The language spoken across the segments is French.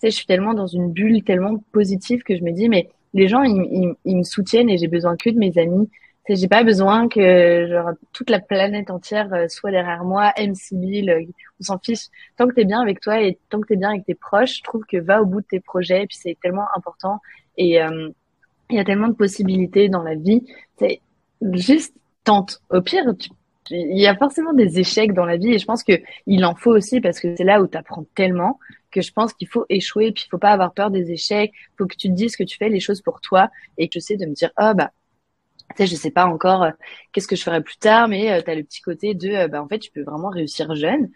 sais, je suis tellement dans une bulle tellement positive que je me dis, mais les gens, ils, ils, me soutiennent et j'ai besoin que de mes amis. Tu sais, j'ai pas besoin que genre, toute la planète entière euh, soit derrière moi, aime Sibyl, euh, on s'en fiche. Tant que t'es bien avec toi et tant que t'es bien avec tes proches, je trouve que va au bout de tes projets. Et puis c'est tellement important. Et euh, il y a tellement de possibilités dans la vie. C'est juste tente. Au pire, il y a forcément des échecs dans la vie et je pense que il en faut aussi parce que c'est là où tu apprends tellement que je pense qu'il faut échouer puis il faut pas avoir peur des échecs, faut que tu te dises que tu fais les choses pour toi et que tu sais de me dire oh bah tu sais je sais pas encore euh, qu'est-ce que je ferai plus tard mais euh, tu as le petit côté de euh, bah en fait tu peux vraiment réussir jeune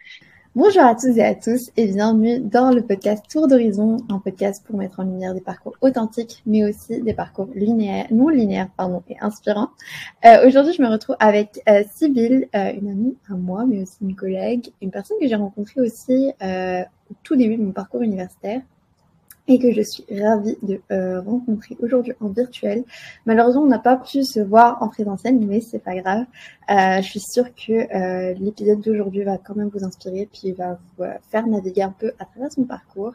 Bonjour à tous et à tous et bienvenue dans le podcast Tour d'horizon, un podcast pour mettre en lumière des parcours authentiques, mais aussi des parcours linéaires, non linéaires, pardon, et inspirants. Euh, Aujourd'hui, je me retrouve avec euh, Sybille, euh, une amie à moi, mais aussi une collègue, une personne que j'ai rencontrée aussi euh, au tout début de mon parcours universitaire et que je suis ravie de euh, rencontrer aujourd'hui en virtuel. Malheureusement, on n'a pas pu se voir en présentiel, mais c'est pas grave. Euh, je suis sûre que euh, l'épisode d'aujourd'hui va quand même vous inspirer, puis va vous faire naviguer un peu à travers son parcours.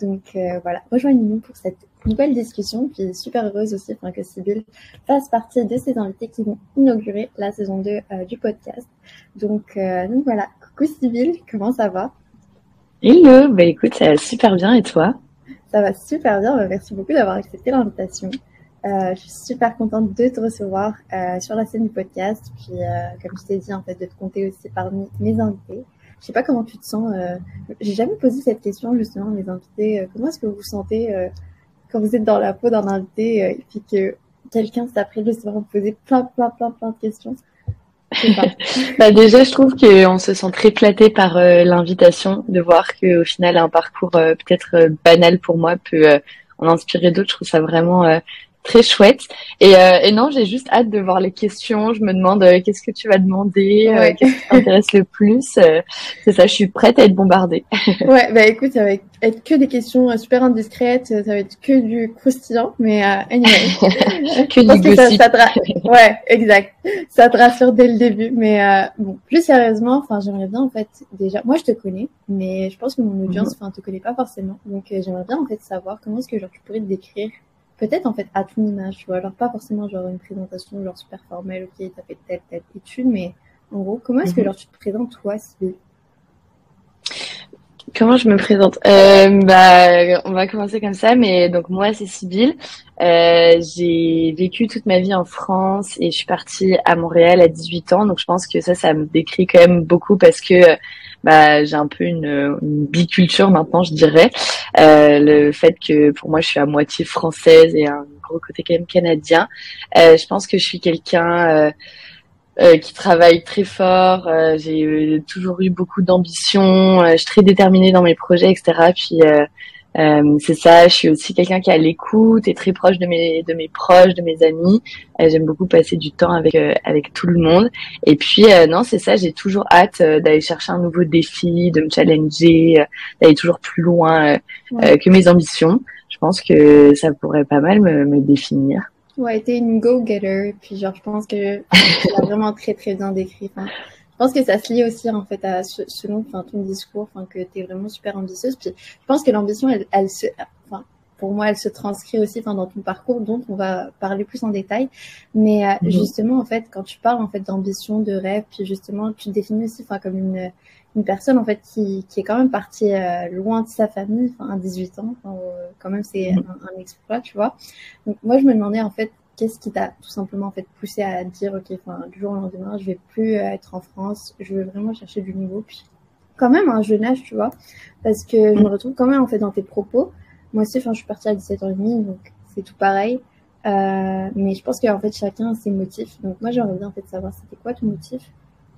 Donc voilà, rejoignez-nous pour cette nouvelle discussion, puis super heureuse aussi enfin, que Sybille fasse partie de ces invités qui vont inaugurer la saison 2 du podcast. Donc, donc voilà, coucou Sybille, comment ça va? Hello, bah écoute, ça va super bien et toi? Ça va super bien. Bah, merci beaucoup d'avoir accepté l'invitation. Euh, je suis super contente de te recevoir euh, sur la scène du podcast. Puis, euh, comme je t'ai dit, en fait, de te compter aussi parmi mes invités. Je sais pas comment tu te sens. Euh, J'ai jamais posé cette question justement à mes invités. Euh, comment est-ce que vous vous sentez euh, quand vous êtes dans la peau d'un invité et puis que quelqu'un s'apprête justement à vous poser plein, plein, plein, plein de questions bah déjà, je trouve qu'on se sent très flatté par euh, l'invitation, de voir qu'au final, un parcours euh, peut-être euh, banal pour moi peut en inspirer d'autres. Je trouve ça vraiment très chouette. Et, euh, et non, j'ai juste hâte de voir les questions. Je me demande euh, qu'est-ce que tu vas demander, euh, qu'est-ce qui t'intéresse le plus. c'est ça, je suis prête à être bombardée. ouais, bah écoute, ça va être que des questions super indiscrètes, ça va être que du croustillant, mais anyway. que du ça, ça Ouais, exact. Ça te rassure dès le début, mais bon, plus sérieusement, enfin, j'aimerais bien en fait déjà. Moi, je te connais, mais je pense que mon audience, mhm. enfin, te connaît pas forcément, donc j'aimerais bien en fait savoir comment est-ce que genre tu pourrais te décrire peut-être en fait à ton image, tu vois. Alors pas forcément genre une présentation genre super formelle, ok, t'as fait telle telle étude, mais en gros, comment est-ce que mhm. genre tu te présentes toi, Sylvie? Comment je me présente? Euh, Bah, on va commencer comme ça. Mais donc moi, c'est Sybille. Euh, j'ai vécu toute ma vie en France et je suis partie à Montréal à 18 ans. Donc je pense que ça, ça me décrit quand même beaucoup parce que bah, j'ai un peu une, une, biculture maintenant, je dirais. Euh, le fait que pour moi, je suis à moitié française et un gros côté quand même canadien. Euh, je pense que je suis quelqu'un euh, euh qui travaille très fort. Euh, j'ai toujours eu beaucoup d'ambition. je suis très déterminée dans mes projets, etc. Puis euh, c'est ça, je suis aussi quelqu'un qui a l'écoute et très proche de mes de mes proches, de mes amis. Euh, J'aime beaucoup passer du temps avec euh, avec tout le monde. Et puis euh, non, c'est ça, j'ai toujours hâte d'aller chercher un nouveau défi, de me challenger, d'aller toujours plus loin que mes ambitions. Je pense que ça pourrait pas mal me, me définir. Ouais, t'es une go-getter. Puis genre, je pense que tu l'as vraiment très très bien décrit. Enfin, je pense que ça se lie aussi en fait à selon enfin ton discours enfin que tu es vraiment super ambitieuse puis je pense que l'ambition elle, elle se enfin pour moi elle se transcrit aussi dans ton parcours dont on va parler plus en détail mais euh, mhm. justement en fait quand tu parles en fait d'ambition de rêve puis justement tu te définis aussi comme une une personne en fait qui, qui est quand même partie euh, loin de sa famille à 18 ans euh, quand même c'est mhm. un, un, exploit tu vois donc moi je me demandais en fait qu'est-ce qui t'a tout simplement fait poussé à dire ok enfin du jour au lendemain je vais plus être en France je veux vraiment chercher du nouveau puis quand même un jeune âge tu vois parce que je me mm. retrouve quand même en fait dans tes propos moi aussi enfin je suis partie à 17 ans et demi donc c'est tout pareil. Euh, mais je pense qu'en fait chacun a ses motifs. Donc moi j'aimerais bien en fait savoir c'était quoi ton motif.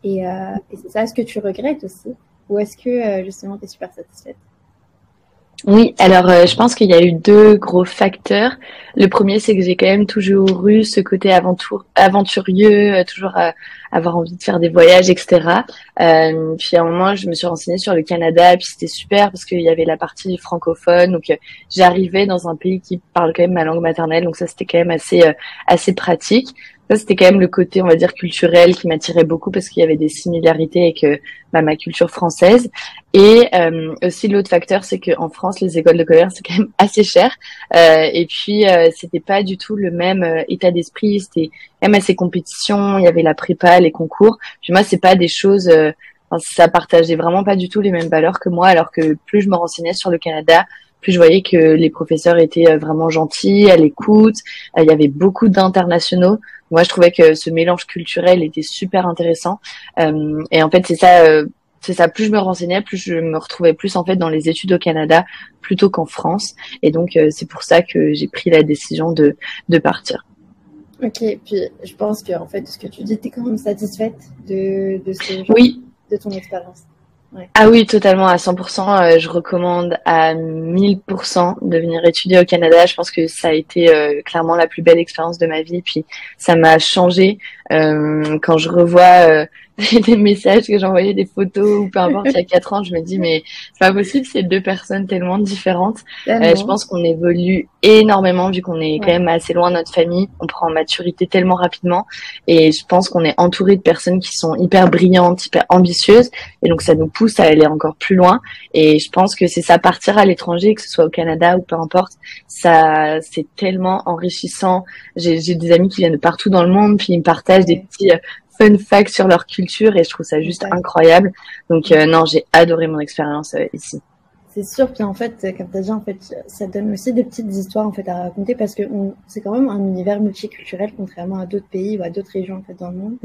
Et, euh, et c'est ça est-ce que tu regrettes aussi? Ou est-ce que euh, justement tu es super satisfaite? Oui, alors euh, je pense qu'il y a eu deux gros facteurs. Le premier, c'est que j'ai quand même toujours eu ce côté aventure, aventurieux, euh, toujours euh, avoir envie de faire des voyages, etc. puis à un moment, je me suis renseignée sur le Canada, puis c'était super parce qu'il y avait la partie francophone, donc j'arrivais dans un pays qui parle quand même ma langue maternelle, donc ça c'était quand même assez assez pratique. Ça c'était quand même le côté on va dire culturel qui m'attirait beaucoup parce qu'il y avait des similarités avec euh, bah, ma culture française. Et euh, aussi l'autre facteur c'est qu'en France les écoles de commerce c'est quand même assez cher. Euh, et puis c'était pas du tout le même état d'esprit. C'était même assez compétition. Il y avait la prépa les concours. Puis moi c'est pas des choses ça partageait vraiment pas du tout les mêmes valeurs que moi alors que plus je me renseignais sur le Canada plus je voyais que les professeurs étaient euh, vraiment gentils, à l'écoute. Euh, il y avait beaucoup d'internationaux. Moi, je trouvais que ce mélange culturel était super intéressant. Euh, et en fait, c'est ça, c'est ça. Plus je me renseignais, plus je me retrouvais plus en fait dans les études au Canada plutôt qu'en France. Et donc, c'est pour ça que j'ai pris la décision de de partir. Ok, puis je pense que en fait, ce que tu dis, tu es quand même satisfaite de de ce oui. de ton expérience. Ah oui, totalement à 100%. Euh, je recommande à 1000% de venir étudier au Canada. Je pense que ça a été euh, clairement la plus belle expérience de ma vie. Puis ça m'a changé euh, quand je revois des messages que j'envoyais, des photos ou peu importe, il y a quatre ans, je me dis mais c'est pas possible, c'est deux personnes tellement différentes. Euh, je pense qu'on évolue énormément vu qu'on est quand même assez loin de notre famille, on prend maturité tellement rapidement. Et je pense qu'on est entouré de personnes qui sont hyper brillantes, hyper ambitieuses. Et donc ça nous pousse à aller encore plus loin. Et je pense que c'est ça partir à l'étranger, que ce soit au Canada ou peu importe, ça c'est tellement enrichissant. J'ai des amis qui viennent de partout dans le monde puis ils me partagent des petits fun facts sur leur culture et je trouve ça juste incroyable. Donc euh, non, j'ai adoré mon expérience euh, ici. C'est sûr, puis en fait, comme tu as dit, en fait, ça donne aussi des petites histoires en fait à raconter parce que c'est quand même un univers multiculturel contrairement à d'autres pays ou à d'autres régions en fait dans le monde.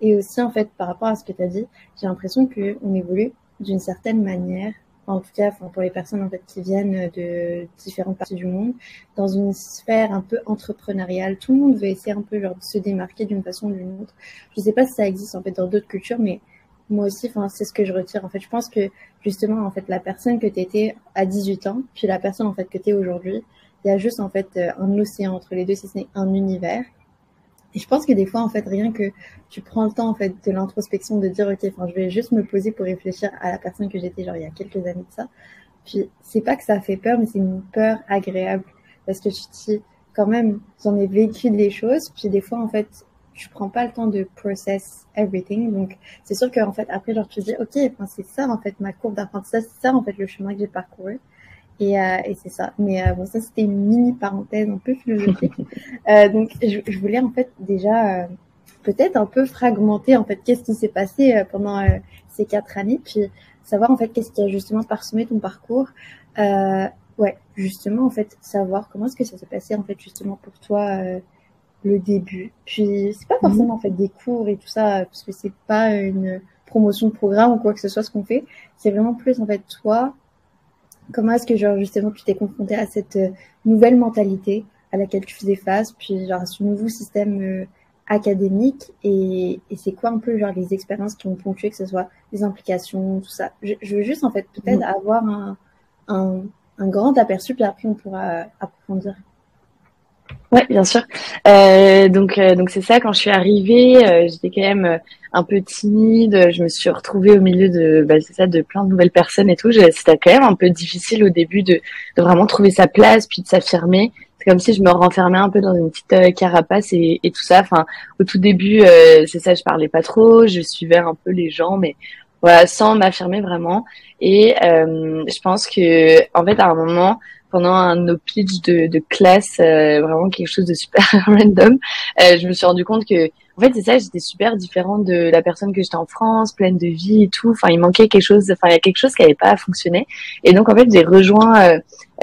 Et aussi en fait, par rapport à ce que tu as dit, j'ai l'impression qu'on évolue d'une certaine manière en tout cas pour les personnes en fait qui viennent de différentes parties du monde, dans une sphère un peu entrepreneuriale. Tout le monde veut essayer un peu genre, de se démarquer d'une façon ou d'une autre. Je sais pas si ça existe en fait dans d'autres cultures, mais moi aussi, c'est ce que je retire. En fait, je pense que justement en fait la personne que tu étais à 18 ans, puis la personne en fait que tu es aujourd'hui, il y a juste en fait un océan entre les deux, si ce n'est un univers. Et je pense que des fois, en fait, rien que tu prends le temps, en fait, de l'introspection, de dire, OK, enfin, je vais juste me poser pour réfléchir à la personne que j'étais, genre, il y a quelques années de ça. Puis, c'est pas que ça fait peur, mais c'est une peur agréable. Parce que tu te dis, quand même, j'en ai vécu des choses. Puis, des fois, en fait, je prends pas le temps de process everything. Donc, c'est sûr qu'en fait, après, genre, tu te dis, OK, enfin, c'est ça, en fait, ma courbe d'apprentissage, c'est ça, en fait, le chemin que j'ai parcouru. Et, euh, et c'est ça. Mais euh, bon, ça, c'était une mini parenthèse un peu philosophique. euh, donc, je, je, voulais en fait déjà euh, peut-être un peu fragmenter en fait qu'est-ce qui s'est passé euh, pendant ces quatre années, puis savoir en fait qu'est-ce qui a justement parsemé ton parcours. ouais, justement en fait savoir comment est-ce que ça s'est passé en fait justement pour toi le début. Puis c'est pas forcément en fait des cours et tout ça parce que c'est pas une promotion de programme ou quoi que ce soit ce qu'on fait. C'est vraiment plus en fait toi Comment est-ce que genre justement tu t'es confronté à cette euh, nouvelle mentalité à laquelle tu faisais face, puis genre à ce nouveau système euh, académique et, et c'est quoi un peu genre les expériences qui ont ponctué, que ce soit les implications, tout ça? Je, je veux juste en fait peut-être mm. avoir un, un, un, grand aperçu, puis après on pourra approfondir. Ouais, bien sûr. Euh, donc, euh, donc c'est ça. Quand je suis arrivée, euh, j'étais quand même euh, un peu timide. Je me suis retrouvée au milieu de, bah, c'est ça, de plein de nouvelles personnes et tout. C'était quand même un peu difficile au début de, de vraiment trouver sa place, puis de s'affirmer. C'est comme si je me renfermais un peu dans une petite carapace et, et, tout ça. Enfin, au tout début, c'est ça, je parlais pas trop, je suivais un peu les gens, mais voilà, sans m'affirmer vraiment. Et je pense que, en fait, à un moment pendant un no pitch de, de classe, euh, vraiment quelque chose de super random, euh, je me suis rendu compte que, en fait, c'est ça, j'étais super différente de la personne que j'étais en France, pleine de vie et tout. Enfin, il manquait quelque chose, enfin, il y a quelque chose qui n'avait pas fonctionné. Et donc, en fait, j'ai rejoint euh,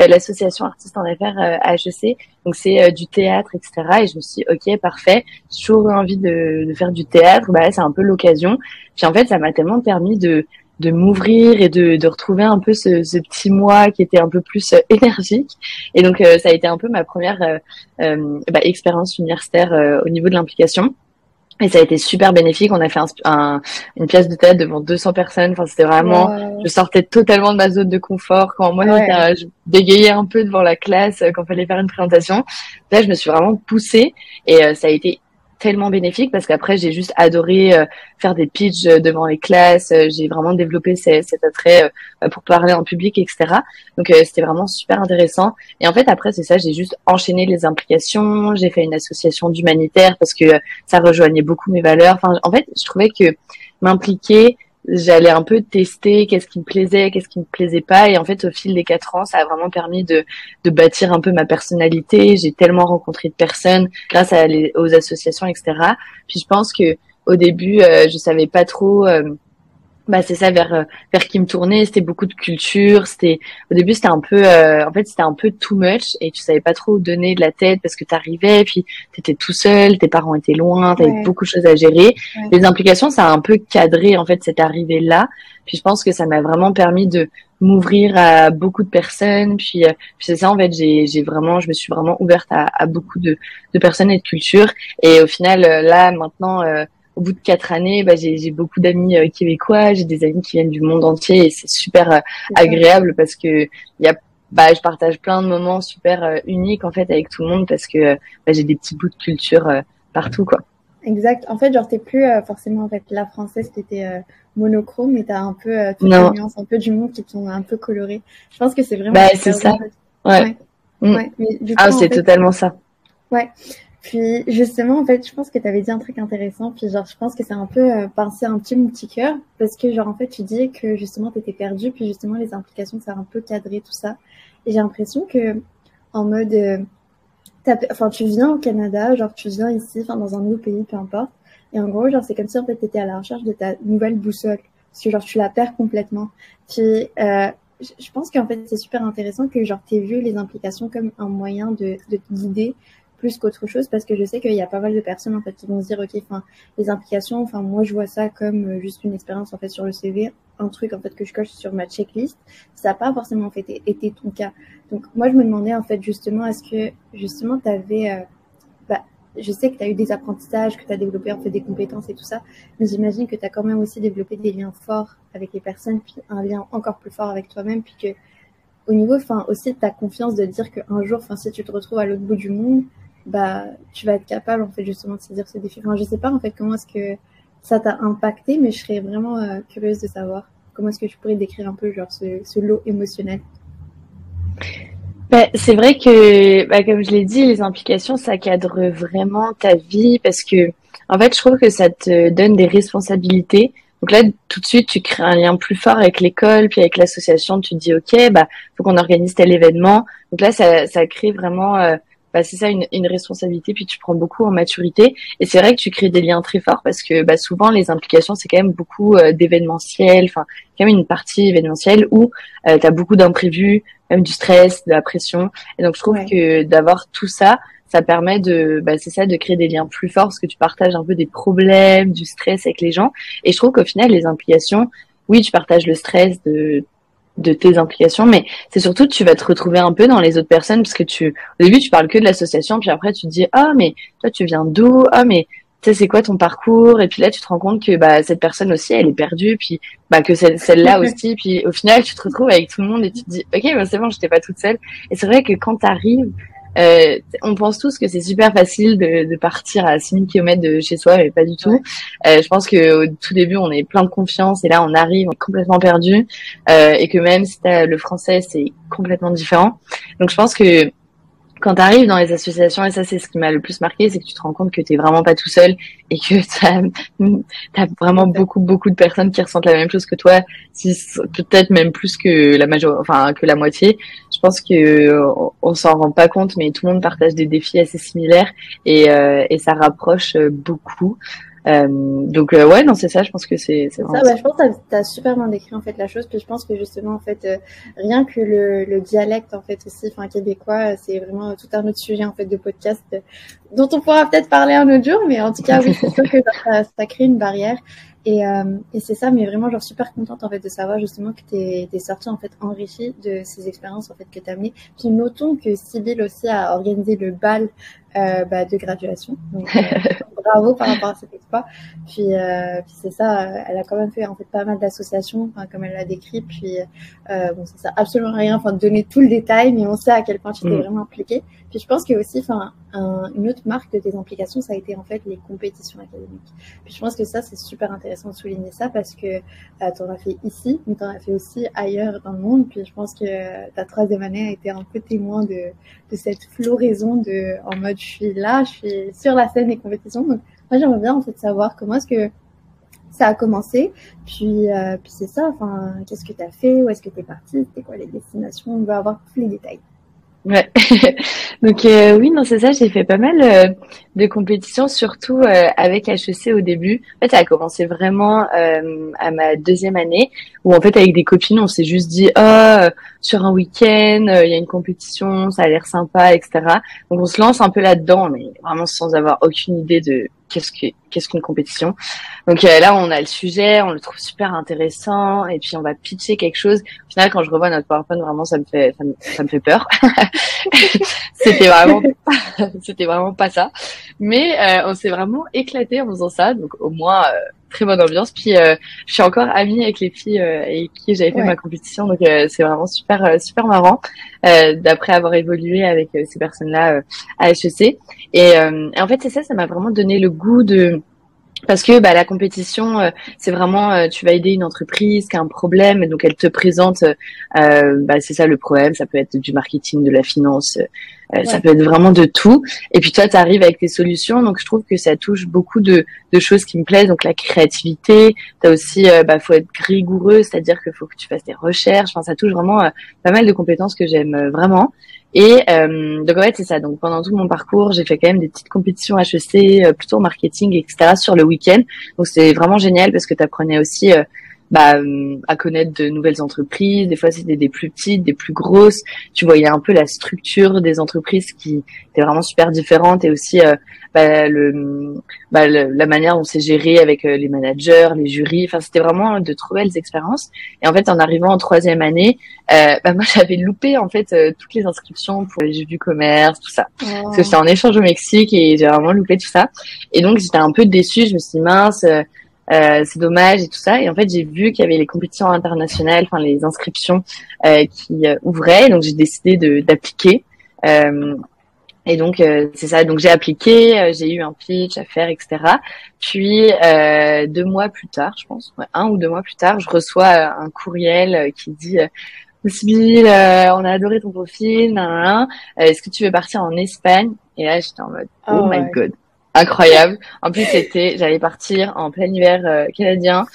l'association Artistes en Affaires à HEC. Donc, c'est du théâtre, etc. Et je me suis dit, ok, parfait. J'ai toujours envie de, de faire du théâtre. Bah, c'est un peu l'occasion. Puis, en fait, ça m'a tellement permis de de m'ouvrir et de, de retrouver un peu ce, ce, petit moi qui était un peu plus euh, énergique. Et donc, euh, ça a été un peu ma première euh, bah, expérience universitaire au niveau de l'implication. Et ça a été super bénéfique. On a fait un, une pièce de théâtre devant 200 personnes. Enfin, c'était vraiment, je sortais totalement de ma zone de confort. Quand moi, je bégayais un peu devant la classe quand il fallait faire une présentation. Là, je me suis vraiment poussée et ça a été tellement bénéfique parce qu'après j'ai juste adoré euh, faire des pitchs euh, devant les classes. Euh, j'ai vraiment développé cet attrait bah, pour parler en public, etc. Donc c'était vraiment super intéressant. Et en fait après c'est ça, j'ai juste enchaîné les implications. J'ai fait une association d'humanitaire parce que ça rejoignait beaucoup mes valeurs. Enfin en fait je trouvais que m'impliquer j'allais un peu tester qu'est-ce qui me plaisait, qu'est-ce qui me plaisait pas. Et en fait, au fil des quatre ans, ça a vraiment permis de, de bâtir un peu ma personnalité. J'ai tellement rencontré de personnes grâce à aux associations, etc. Puis je pense que au début, euh, je savais pas trop. Euh, bah c'est ça vers euh, vers qui me tournait c'était beaucoup de culture. C'était au début c'était un peu euh, en fait c'était un peu too much et tu savais pas trop où donner de la tête parce que t'arrivais puis t'étais tout seul tes parents étaient loin t'avais beaucoup de choses à gérer. Les implications ça a un peu cadré en fait cette arrivée là puis je pense que ça m'a vraiment permis de m'ouvrir à beaucoup de personnes. Puis, euh, puis c'est ça en fait j'ai j'ai vraiment je me suis vraiment ouverte à, à beaucoup de de personnes et de cultures. Et au final là maintenant au bout de quatre années, bah, j'ai beaucoup d'amis euh, québécois, j'ai des amis qui viennent du monde entier et c'est super euh, agréable parce que y a bah, je partage plein de moments super euh, uniques en fait avec tout le monde parce que bah, j'ai des petits bouts de culture partout quoi. Exact. En fait, genre t'es plus forcément en fait la française qui était monochrome, mais t'as un peu toutes les nuances, un peu du monde qui sont un peu colorées. Je pense que c'est vraiment. Bah c'est ça. Ouais. ouais. Mm. ah c'est totalement ça. Ouais. Puis justement, en fait, je pense que tu avais dit un truc intéressant. Puis genre, je pense que c'est un peu euh, un petit petit cœur. Parce que genre, en fait, tu dis que justement, tu étais perdu. Puis justement, les implications, ça a un peu cadré tout ça. Et j'ai l'impression que en mode... Euh, tu viens au Canada, genre tu viens ici, enfin dans un nouveau pays, peu importe. Et en gros, genre, c'est comme si en fait, à la recherche de ta nouvelle boussole. Parce que genre, tu la perds complètement. Puis... Euh, je pense qu'en fait, c'est super intéressant que genre t'aies vu les implications comme un moyen de, de te guider plus qu'autre chose parce que je sais qu'il y a pas mal de personnes en fait qui vont se dire ok enfin les implications enfin moi je vois ça comme euh, juste une expérience en fait sur le CV un truc en fait que je coche sur ma checklist. Ça n'a pas forcément fait été ton cas. Donc moi je me demandais en fait justement est-ce que justement tu avais euh, bah, je sais que tu as eu des apprentissages, que tu as développé en fait des compétences et tout ça, mais j'imagine que tu as quand même aussi développé des liens forts avec les personnes, puis un lien encore plus fort avec toi-même, puis que au niveau, enfin aussi de ta confiance de dire qu'un jour, enfin si tu te retrouves à l'autre bout du monde, bah, tu vas être capable, en fait, justement, de saisir ce défi. Enfin, je sais pas, en fait, comment est-ce que ça t'a impacté, mais je serais vraiment euh, curieuse de savoir comment est-ce que tu pourrais décrire un peu, genre, ce, lot émotionnel. Bah, c'est vrai que, bah, comme je l'ai dit, les implications, ça cadre vraiment ta vie parce que, en fait, je trouve que ça te donne des responsabilités. Donc là, tout de suite, tu crées un lien plus fort avec l'école, puis avec l'association. Tu te dis, ok, bah, faut qu'on organise tel événement. Donc là, ça, ça crée vraiment euh, bah, c'est ça une, une, responsabilité puis tu prends beaucoup en maturité. Et c'est vrai que tu crées des liens très forts parce que bah, souvent les implications c'est quand même beaucoup euh, d'événementiel. Enfin quand même une partie événementielle où euh, tu as beaucoup d'imprévus même du stress de la pression. Et donc je trouve que d'avoir tout ça ça permet de bah, c'est ça de créer des liens plus forts parce que tu partages un peu des problèmes du stress avec les gens. Et je trouve qu'au final les implications oui tu partages le stress de de tes implications, mais c'est surtout tu vas te retrouver un peu dans les autres personnes parce que tu, au début, tu parles que de l'association, puis après, tu te dis, ah, mais toi, tu viens d'où? Ah, mais tu sais, c'est quoi ton parcours? Et puis là, tu te rends compte que, bah, cette personne aussi, elle est perdue, puis, bah, que celle, celle-là aussi, puis au final, tu te retrouves avec tout le monde et tu te dis, ok, bah, c'est bon, j'étais pas toute seule. Et c'est vrai que quand t'arrives, euh, on pense tous que c'est super facile de, de, partir à 6000 km de chez soi, mais pas du tout. Euh, je pense que au tout début, on est plein de confiance et là, on arrive, on est complètement perdu euh, et que même si as le français, c'est complètement différent. Donc, je pense que quand tu arrives dans les associations, et ça c'est ce qui m'a le plus marqué, c'est que tu te rends compte que tu n'es vraiment pas tout seul et que tu as, vraiment beaucoup beaucoup de personnes qui ressentent la même chose que toi, si, peut-être même plus que la major, enfin que la moitié. Je pense que on s'en rend pas compte, mais tout le monde partage des défis assez similaires et, euh, et ça rapproche beaucoup. Euh, donc euh, ouais, non, c'est ça. Je pense que c'est ça. Bah, je pense que tu as super bien décrit en fait la chose. Puis je pense que justement en fait euh, rien que le, le, dialecte en fait aussi, enfin québécois, c'est vraiment tout un autre sujet en fait de podcast dont on pourra peut-être parler un autre jour. Mais en tout cas, oui, c'est sûr que ça, ça, crée une barrière. Et, euh, et c'est ça, mais vraiment genre super contente en fait de savoir justement que tu es, sortie en fait enrichie de ces expériences en fait que tu as amenées. Puis notons que Sybille aussi a organisé le bal euh, bah, de graduation. Donc, euh, bravo par rapport à cet exploit. Puis, euh, puis c'est ça, elle a quand même fait en fait pas mal d'associations, comme elle l'a décrit. Puis bon, ça sert absolument rien, enfin de donner tout le détail, mais on sait à quel point tu t'es mm. vraiment impliqué. Puis je pense que aussi, enfin, une autre marque de tes implications, ça a été en fait les compétitions académiques. Puis je pense que ça, c'est super intéressant de souligner ça parce que euh, tu en as fait ici, mais tu en as fait aussi ailleurs dans le monde. Puis je pense que ta troisième année a été un peu témoin de, de cette floraison de en mode suis là, je suis sur la scène des compétitions. Moi, j'aimerais bien en fait savoir comment est-ce que ça a commencé. Puis, euh, c'est ça, enfin, qu'est-ce que tu as fait, où est-ce que tu es parti, c'était quoi les destinations, on veut avoir tous les détails. Ouais. Donc euh, oui, non, c'est ça. J'ai fait pas mal euh, de compétitions, surtout euh, avec HEC au début. En fait, ça a commencé vraiment à ma deuxième année, où en fait avec des copines, on s'est juste dit, oh, sur un week-end, il y a une compétition, ça a l'air sympa, etc. Donc on se lance un peu là-dedans, mais vraiment sans avoir aucune idée de qu'est-ce que qu'est-ce qu'une compétition? Donc euh, là, on a le sujet, on le trouve super intéressant, et puis on va pitcher quelque chose. Au final, quand je revois notre PowerPoint, vraiment, ça me fait ça me, fait peur. c'était vraiment c'était vraiment pas ça. Mais euh, on s'est vraiment éclaté en faisant ça. Donc au moins euh, très bonne ambiance. Puis je suis encore amie avec les filles avec qui j'avais fait ma compétition, donc c'est vraiment super super marrant d'après avoir évolué avec ces personnes-là à HEC. Et, et en fait, c'est ça, ça m'a vraiment donné le goût de parce que bah, la compétition, euh, c'est vraiment, euh, tu vas aider une entreprise qui a un problème, et donc elle te présente, euh, bah, c'est ça le problème, ça peut être du marketing, de la finance, ça peut être vraiment de tout. Et puis toi, tu arrives avec tes solutions, donc je trouve que ça touche beaucoup de, de choses qui me plaisent, donc la créativité, tu as aussi, bah, faut être rigoureux, c'est-à-dire qu'il faut que tu fasses des recherches, enfin, ça touche vraiment pas mal de compétences que j'aime vraiment. Et euh, donc en fait c'est ça. Donc pendant tout mon parcours, j'ai fait quand même des petites compétitions HEC, euh, plutôt en marketing, etc. sur le week-end. Donc c'est vraiment génial parce que tu apprenais aussi euh, bah, euh, à connaître de nouvelles entreprises. Des fois, c'était des plus petites, des plus grosses. Tu voyais un peu la structure des entreprises qui était vraiment super différente et aussi euh, bah, le, bah, la manière dont c'est géré avec euh, les managers, les jurys. Enfin, c'était vraiment de trop belles expériences. Et en fait, en arrivant en troisième année, bah, moi, j'avais loupé en fait toutes les inscriptions pour les jeux du commerce, tout ça. Parce que j'étais en échange au Mexique et j'ai vraiment loupé tout ça. Et donc, j'étais un peu déçue. Je me suis dit, mince euh, c'est dommage et tout ça. Et en fait, j'ai vu qu'il y avait les compétitions internationales, enfin les inscriptions euh, qui euh, ouvraient. Donc j'ai décidé de d'appliquer. et donc c'est ça. Donc j'ai appliqué, j'ai eu un pitch à faire, etc. Puis deux mois plus tard, je pense, un ou deux mois plus tard, je reçois un courriel qui dit Sibyl, on a adoré ton profil, est-ce que tu veux partir en Espagne? Et là, j'étais en mode, oh, oh my god, incroyable. En plus, c'était, j'allais partir en plein hiver euh, canadien.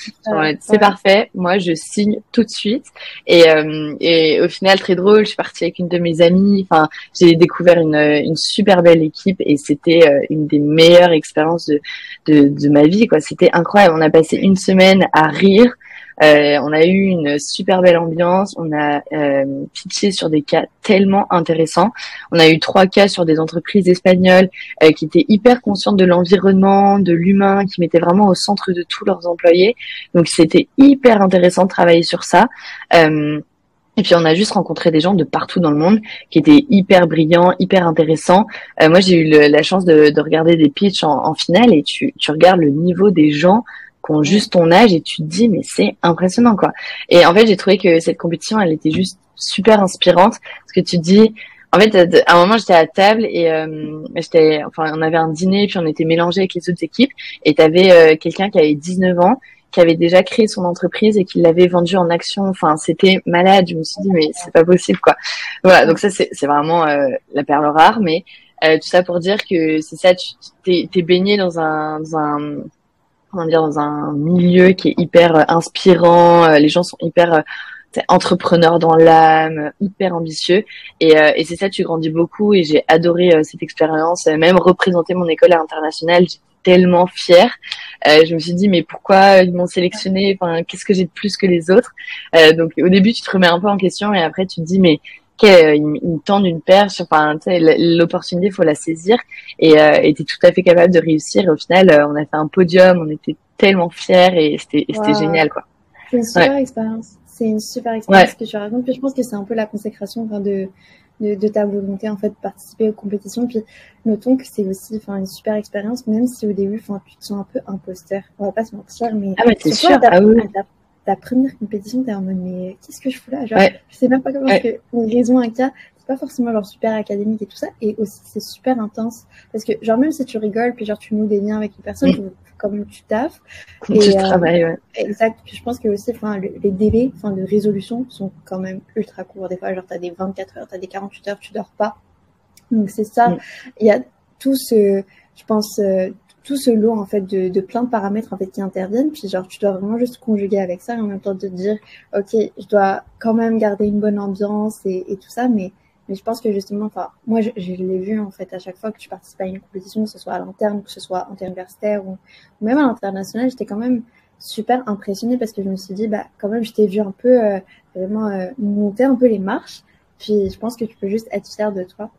c'est parfait. Moi, je signe tout de suite. Et, euh, et au final, très drôle. Je suis partie avec une de mes amies. Enfin, j'ai découvert une, une super belle équipe et c'était euh, une des meilleures expériences de, de, de ma vie. Quoi, c'était incroyable. On a passé une semaine à rire. Euh, on a eu une super belle ambiance. On a euh, pitché sur des cas tellement intéressants. On a eu trois cas sur des entreprises espagnoles euh, qui étaient hyper conscientes de l'environnement, de l'humain, qui mettaient vraiment au centre de tous leurs employés. Donc c'était hyper intéressant de travailler sur ça. Euh, et puis on a juste rencontré des gens de partout dans le monde qui étaient hyper brillants, hyper intéressants. Euh, moi j'ai eu la chance de, de, regarder des pitchs en, en finale et tu, tu regardes le niveau des gens qui ont juste ton âge et tu te dis mais c'est impressionnant quoi. Et en fait j'ai trouvé que cette compétition elle était juste super inspirante parce que tu te dis en fait à un moment j'étais à table et euh, j'étais enfin on avait un dîner puis on était mélangés avec les autres équipes et tu avais euh, quelqu'un qui avait 19 ans qui avait déjà créé son entreprise et qui l'avait vendue en action. Enfin, c'était malade. Je me suis dit, mais c'est pas possible, quoi. Voilà. Donc ça, c'est vraiment euh, la perle rare. Mais euh, tout ça pour dire que c'est ça, tu t'es es baigné dans un, dans un comment dire, dans un milieu qui est hyper euh, inspirant. Euh, les gens sont hyper euh, entrepreneurs dans l'âme, hyper ambitieux. Et, et c'est ça, tu grandis beaucoup. Et j'ai adoré cette expérience. Même représenter mon école à l'international, tellement fière. je me suis dit, mais pourquoi ils m'ont sélectionné Enfin, qu'est-ce que j'ai de plus que les autres? Donc, au début, tu te remets un peu en question, et après, tu te dis, mais euh, il, me tendent une perche. Enfin, l'opportunité, faut la saisir et euh, était tout à fait capable de réussir. Et au final, euh, on a fait un podium, on était tellement fiers et c'était génial, quoi. C'est une super expérience. C'est une super expérience que tu racontes. Puis je pense que c'est un peu la consécration enfin, de, de, ta volonté en fait de participer aux compétitions. Puis notons que c'est aussi enfin une super expérience, même si au début, enfin tu te sens un peu imposteur. On va pas se mentir, mais ah, mais c'est sûr. Ah, oui ta première compétition, t'es en mode, mais qu'est-ce que je fous là? Genre, je sais même pas comment ouais. que une raison, un cas, c'est pas forcément genre super académique et tout ça. Et aussi, c'est super intense. Parce que, genre, même si tu rigoles, puis genre, tu noues des liens avec une personne, mm. comme tu taffes. Et, tu travailles, ouais. Exact. Puis je pense que aussi, enfin, les délais, enfin, de résolution sont quand même ultra courts. Des fois, genre, t'as des 24 heures, t'as des 48 heures, tu dors pas. Donc, c'est ça. Mm. Il y a tout ce, je pense, euh, tout ce lot en fait de, de, plein de paramètres en fait qui interviennent. Puis genre tu dois vraiment juste conjuguer avec ça et en même temps te dire ok je dois quand même garder une bonne ambiance et, et tout ça. Mais mais je pense que justement enfin moi je, je l'ai vu en fait à chaque fois que tu participes à une compétition que ce soit à l'interne que ce soit interuniversitaire ou, ou même à l'international j'étais quand même super impressionnée parce que je me suis dit bah quand même je t'ai vu un peu euh, vraiment euh, monter un peu les marches. Puis je pense que tu peux juste être fier de toi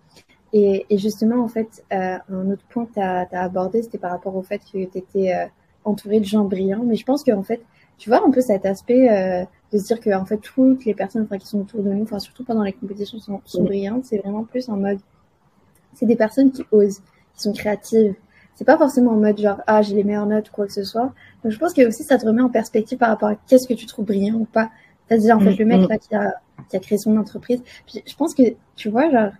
et, et, justement, en fait, euh, un autre point que tu as, abordé, c'était par rapport au fait que tu étais euh, entouré de gens brillants. Mais je pense qu'en fait, tu vois un peu cet aspect euh, de se dire que en fait, toutes les personnes qui sont autour de nous, enfin surtout pendant les compétitions, sont, sont brillantes. C'est vraiment plus en mode, c'est des personnes qui osent, qui sont créatives. C'est pas forcément en mode genre ah j'ai les meilleures notes ou quoi que ce soit. Donc je pense que aussi ça te remet en perspective par rapport à qu'est-ce que tu trouves brillant ou pas. C'est-à-dire en fait le mec mm. là qui a qui a créé son entreprise. Puis je pense que tu vois genre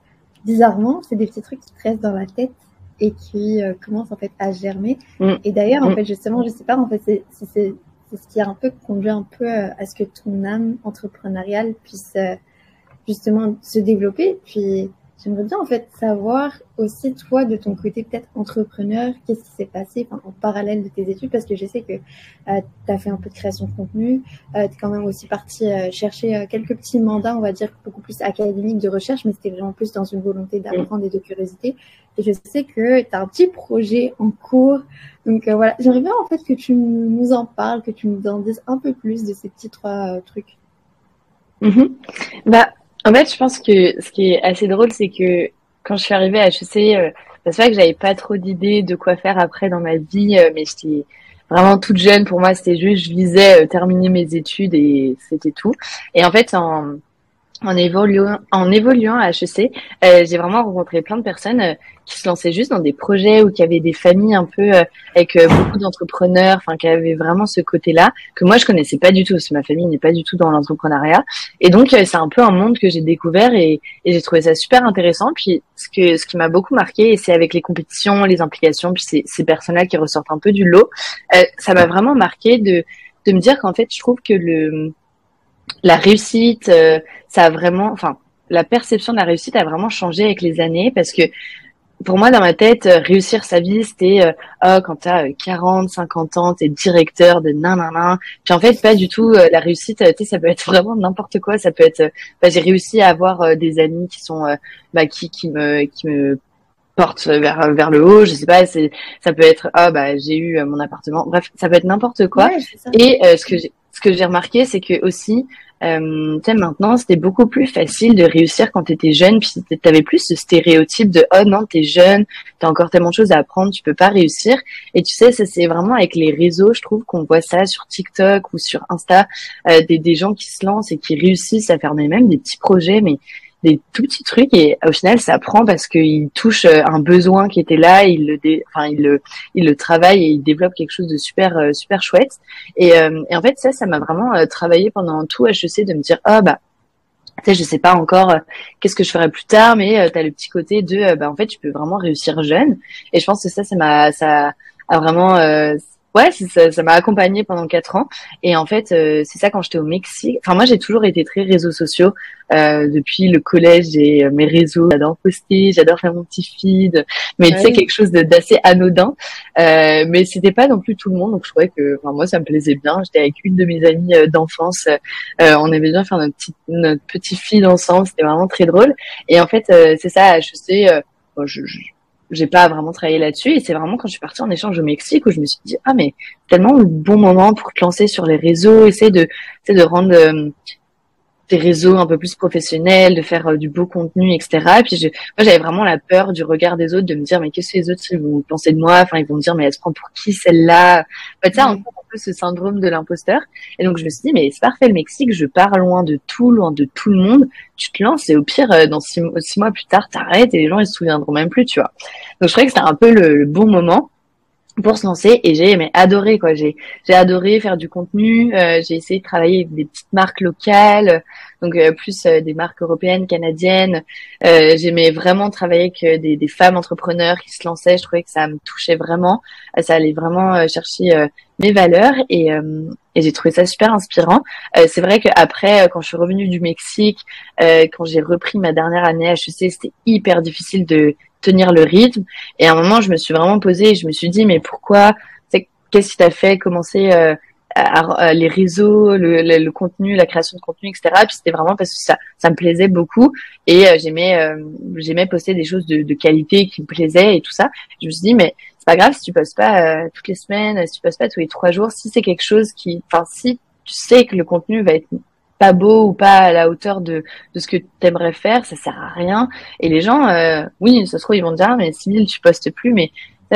bizarrement, c'est des petits trucs qui te restent dans la tête et qui euh, commencent en fait à germer. Mm. Et d'ailleurs, en mm. fait, justement, je sais pas, en fait, c'est c'est ce qui a un peu conduit un peu euh, à ce que ton âme entrepreneuriale puisse euh, justement se développer. Puis J'aimerais bien en fait savoir aussi toi de ton côté peut-être entrepreneur, qu'est-ce qui s'est passé en parallèle de tes études? Parce que je sais que euh, tu as fait un peu de création de contenu, euh, tu es quand même aussi parti euh, chercher euh, quelques petits mandats, on va dire beaucoup plus académiques de recherche, mais c'était vraiment plus dans une volonté d'apprendre et de curiosité. Et je sais que tu as un petit projet en cours. Donc voilà, j'aimerais bien en fait que tu nous en parles, que tu nous en dises un peu plus de ces petits trois trucs. Mm-hmm. Bah en fait, je pense que ce qui est assez drôle, c'est que quand je suis arrivée à HEC, euh, c'est vrai que j'avais pas trop d'idées de quoi faire après dans ma vie, euh, mais j'étais vraiment toute jeune. Pour moi, c'était juste, je visais euh, terminer mes études et c'était tout. Et en fait, en, en évoluant, en évoluant à HEC, euh, j'ai vraiment rencontré plein de personnes euh, qui se lançaient juste dans des projets ou qui avaient des familles un peu euh, avec beaucoup d'entrepreneurs, enfin qui avaient vraiment ce côté-là que moi je connaissais pas du tout parce que ma famille n'est pas du tout dans l'entrepreneuriat. Et donc c'est un peu un monde que j'ai découvert et, et j'ai trouvé ça super intéressant. Puis ce que ce qui m'a beaucoup marqué, c'est avec les compétitions, les implications, puis ces, ces personnes-là qui ressortent un peu du lot, ça m'a vraiment marqué de de me dire qu'en fait je trouve que le la réussite, euh, ça a vraiment, enfin, la perception de la réussite a vraiment changé avec les années parce que pour moi, dans ma tête, euh, réussir sa vie, c'était euh, oh, quand tu as 40, 50 ans, tu es directeur de nanana. Puis en fait, pas du tout. la réussite, tu sais, ça peut être vraiment n'importe quoi. Ça peut être, bah, j'ai réussi à avoir des amis qui sont, bah, qui, qui me, qui me portent vers vers le haut. Je sais pas. C'est, ça peut être, oh, bah, j'ai eu mon appartement. Bref, ça peut être n'importe quoi. Et ce que j'ai, que j'ai remarqué, c'est que aussi euh, maintenant, c'était beaucoup plus facile de réussir quand tu étais jeune, puis tu avais plus ce stéréotype de oh non, t'es jeune, t'as encore tellement de choses à apprendre, tu peux pas réussir. Et tu sais, ça c'est vraiment avec les réseaux, je trouve qu'on voit ça sur TikTok ou sur Insta, euh, des, des gens qui se lancent et qui réussissent à faire même des petits projets, mais des tout petits trucs et au final ça prend parce qu'il touche euh, un besoin qui était là, il le enfin il le il le travaille et il développe quelque chose de super euh, super chouette. Et, euh, et en fait ça ça m'a vraiment travaillé pendant tout HEC de me dire ah bah tu sais je sais pas encore qu'est-ce que je ferai plus tard mais tu as le petit côté de bah en fait tu peux vraiment réussir jeune. Et je pense que ça ça m'a ça a vraiment Ouais, ça, ça m'a accompagné pendant quatre ans. Et en fait, euh, c'est ça quand j'étais au Mexique. Enfin, moi, j'ai toujours été très réseaux sociaux. Euh, depuis le collège, j'ai euh, mes réseaux. J'adore poster, j'adore faire mon petit feed. Mais tu sais, quelque chose d'assez anodin. Euh, mais c'était pas non plus tout le monde. Donc, je trouvais que, enfin, moi, ça me plaisait bien. J'étais avec une de mes amies euh, d'enfance. on aimait bien faire notre petit, notre petit feed ensemble. C'était vraiment très drôle. Et en fait, c'est ça. Je sais, je, je j'ai pas vraiment travaillé là-dessus et c'est vraiment quand je suis partie en échange au Mexique où je me suis dit ah mais tellement le bon moment pour te lancer sur les réseaux, essayer de essayer de rendre euh, tes réseaux un peu plus professionnels, de faire euh, du beau contenu, etc. Et puis je, moi j'avais vraiment la peur du regard des autres, de me dire mais qu'est-ce que les autres ils vont penser de moi, enfin ils vont me dire mais elle se prend pour qui celle-là? En fait ça un ce syndrome de l'imposteur. Et donc je me suis dit mais c'est parfait le Mexique, je pars loin de tout, loin de tout le monde. Tu te lances et au pire euh, dans six, mois plus tard t'arrêtes et les gens ils se souviendront même plus, tu vois. Donc je trouvais que c'était un peu le, bon moment. Pour se lancer et j'ai mais adoré quoi. J'ai j'ai adoré faire du contenu euh, j'ai essayé de travailler avec des petites marques locales donc euh, plus euh, des marques européennes canadiennes. J'aimais vraiment travailler avec des, des, femmes entrepreneurs qui se lançaient. Je trouvais que ça me touchait vraiment. Ça allait vraiment chercher mes valeurs et, et j'ai trouvé ça super inspirant. C'est vrai qu'après quand je suis revenue du Mexique quand j'ai repris ma dernière année à HEC c'était hyper difficile de tenir le rythme. Et à un moment, je me suis vraiment posée et je me suis dit, mais pourquoi Qu'est-ce qui t'a fait commencer euh, les réseaux, le, le, contenu, la création de contenu, etc. Puis c'était vraiment parce que ça, ça me plaisait beaucoup et euh, j'aimais, euh, j'aimais poster des choses de, de, qualité qui me plaisaient et tout ça. Je me suis dit, mais c'est pas grave si tu postes pas toutes les semaines, si tu postes pas tous les trois jours, si c'est quelque chose qui, enfin, si tu sais que le contenu va être pas beau ou pas à la hauteur de, de ce que tu aimerais faire, ça sert à rien. Et les gens, euh, oui, ça se trouve, ils vont dire, ah, mais Sybille, tu postes plus, mais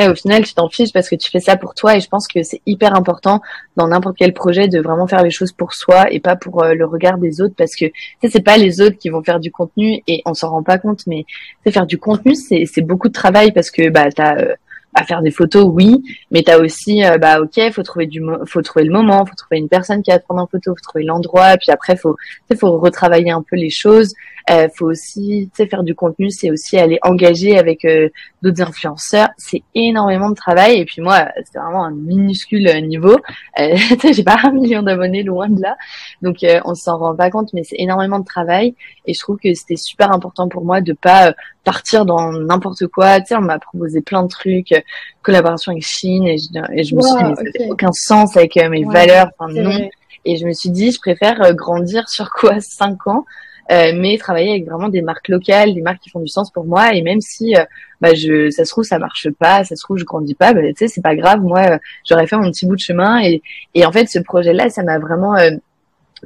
au final, tu t'en fiches parce que tu fais ça pour toi. Et je pense que c'est hyper important dans n'importe quel projet de vraiment faire les choses pour soi et pas pour euh, le regard des autres parce que ça, c'est pas les autres qui vont faire du contenu et on s'en rend pas compte. Mais faire du contenu, c'est beaucoup de travail parce que bah, t'as euh, à faire des photos, oui, mais tu aussi, euh, bah ok, faut trouver du, faut trouver le moment, faut trouver une personne qui va te prendre en photo, faut trouver l'endroit, puis après faut, faut retravailler un peu les choses. Euh, faut aussi, tu sais, faire du contenu, c'est aussi aller engager avec euh, d'autres influenceurs. C'est énormément de travail. Et puis moi, c'est vraiment un minuscule niveau. Euh, j'ai pas un million d'abonnés loin de là, donc euh, on s'en rend pas compte, mais c'est énormément de travail. Et je trouve que c'était super important pour moi de pas partir dans n'importe quoi. Tu sais, on m'a proposé plein de trucs, euh, collaboration avec Chine, et je, et je me suis dit, mais ça fait aucun sens avec euh, mes valeurs, enfin non. Et je me suis dit, je préfère euh, grandir sur quoi? Cinq ans, mais travailler avec vraiment des marques locales, des marques qui font du sens pour moi. Et même si, bah, je, ça se trouve, ça marche pas, ça se trouve, je grandis pas, bah, tu sais, c'est pas grave. Moi, j'aurais fait mon petit bout de chemin. Et, et en fait, ce projet-là, ça m'a vraiment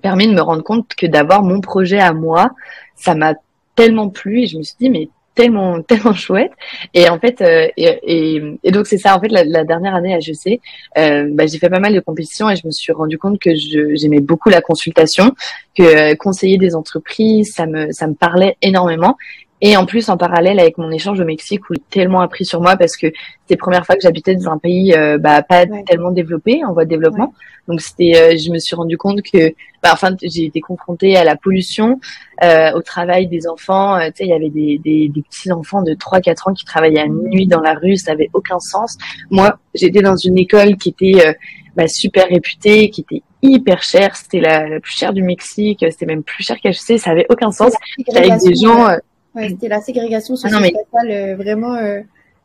permis de me rendre compte que d'avoir mon projet à moi, ça m'a tellement plu. Et je me suis dit, mais tellement tellement chouette. Et en fait euh, et, et, donc c'est ça en fait la, la dernière année à HEC euh, bah, j'ai fait pas mal de compétitions et je me suis rendu compte que j'aimais beaucoup la consultation que euh, conseiller des entreprises ça me ça me parlait énormément et en plus, en parallèle avec mon échange au Mexique, où j'ai tellement appris sur moi parce que c'était la première fois que j'habitais dans un pays euh, bah, pas tellement développé en voie de développement. Donc c'était, euh, je me suis rendu compte que, bah, enfin, j'ai été confrontée à la pollution, euh, au travail des enfants. tu sais, il y avait des, des, des petits enfants de 3-4 ans qui travaillaient à minuit dans la rue, ça avait aucun sens. Moi, j'étais dans une école qui était bah, super réputée, qui était hyper chère. C'était la, la, plus chère du Mexique. C'était même plus cher qu'HC. Ça avait aucun sens. Avec des gens. Ouais, c'était la ségrégation ah sociale, euh, vraiment. Euh,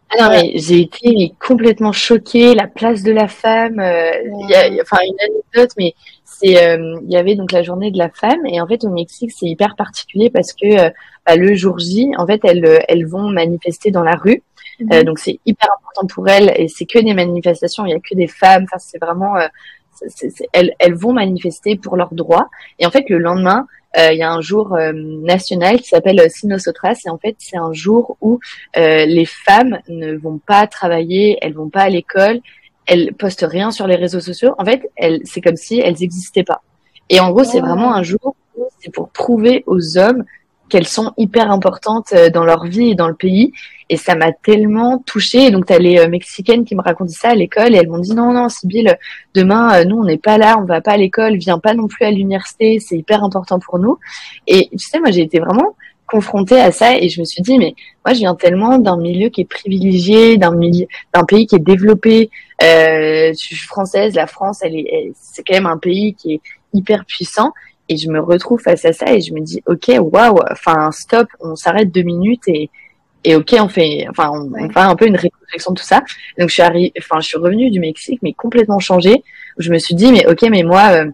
ah non, mais j'ai été complètement choquée. La place de la femme. Euh, y a, enfin, une anecdote, mais c'est, il y avait donc la journée de la femme, et en fait au Mexique c'est hyper particulier parce que bah, le jour J, en fait elles, elles vont manifester dans la rue. Mhm. donc c'est hyper important pour elles et c'est que des manifestations. Il y a que des femmes. Enfin, c'est vraiment. Elles, elles vont manifester pour leurs droits. Et en fait le lendemain, euh, il y a un jour euh, national qui s'appelle Sinosotras et en fait c'est un jour où euh, les femmes ne vont pas travailler, elles vont pas à l'école, elles postent rien sur les réseaux sociaux. En fait, elles, c'est comme si elles n'existaient pas. Et en gros, c'est vraiment un jour c'est pour prouver aux hommes qu'elles sont hyper importantes dans leur vie et dans le pays et ça m'a tellement touchée. donc, tu as les euh, Mexicaines qui me racontaient ça à l'école et elles m'ont dit non, non, Sybille, demain, euh, nous, on n'est pas là, on va pas à l'école, viens pas non plus à l'université, c'est hyper important pour nous. Et tu sais, moi, j'ai été vraiment confrontée à ça et je me suis dit, mais moi, je viens tellement d'un milieu qui est privilégié, d'un pays qui est développé. Euh, je suis française, la France, elle est, c'est quand même un pays qui est hyper puissant et je me retrouve face à ça et je me dis ok waouh enfin stop on s'arrête deux minutes et et ok, on fait, enfin, on, fait un peu une réflexion de tout ça. Donc je suis arrivée, enfin, je suis revenue du Mexique, mais complètement changée. Je me suis dit, mais ok, mais moi, euh,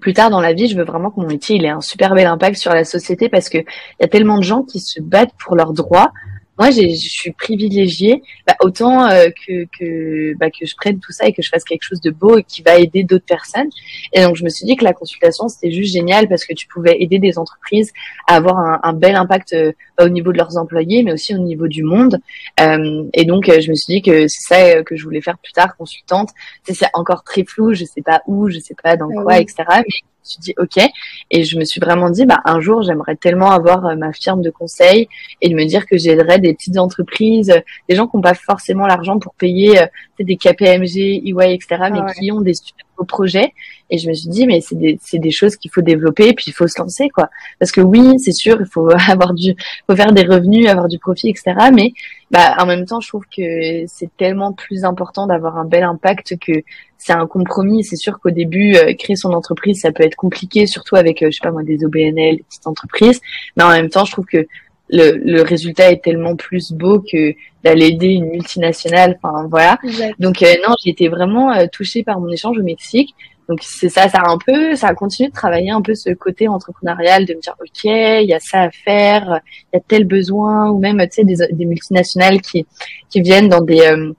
plus tard dans la vie, je veux vraiment que mon métier il ait un super bel impact sur la société parce que il y a tellement de gens qui se battent pour leurs droits moi, je suis privilégiée, bah, autant euh, que que, bah, que je prenne tout ça et que je fasse quelque chose de beau et qui va aider d'autres personnes. Et donc, je me suis dit que la consultation, c'était juste génial parce que tu pouvais aider des entreprises à avoir un, un bel impact euh, au niveau de leurs employés, mais aussi au niveau du monde. Euh, et donc, je me suis dit que c'est ça que je voulais faire plus tard, consultante. C'est encore très flou, je sais pas où, je sais pas dans ah quoi, etc. Mais suis dit ok, et je me suis vraiment dit bah un jour j'aimerais tellement avoir euh, ma firme de conseil et de me dire que j'aiderais des petites entreprises, des gens qui n'ont pas forcément l'argent pour payer des KPMG, EY, etc., mais ah qui ont des super beaux projets. Et je me suis dit mais c'est des c'est des choses qu'il faut développer, puis il faut se lancer quoi. Parce que oui c'est sûr il faut avoir du faut faire des revenus, avoir du profit, etc. Mais bah en même temps je trouve que c'est tellement plus important d'avoir un bel impact que c'est un compromis. C'est sûr qu'au début, euh, créer son entreprise, ça peut être compliqué, surtout avec, euh, je sais pas moi, des OBNL, des petites entreprises. Mais en même temps, je trouve que le, le résultat est tellement plus beau que d'aller aider une multinationale. Enfin voilà. Donc euh, non, j'ai été vraiment touchée par mon échange au Mexique. Donc c'est ça, ça a un peu, ça a continué de travailler un peu ce côté entrepreneurial, de me dire ok, il y a ça à faire, il y a tel besoin, ou même tu sais des, des multinationales qui qui viennent dans des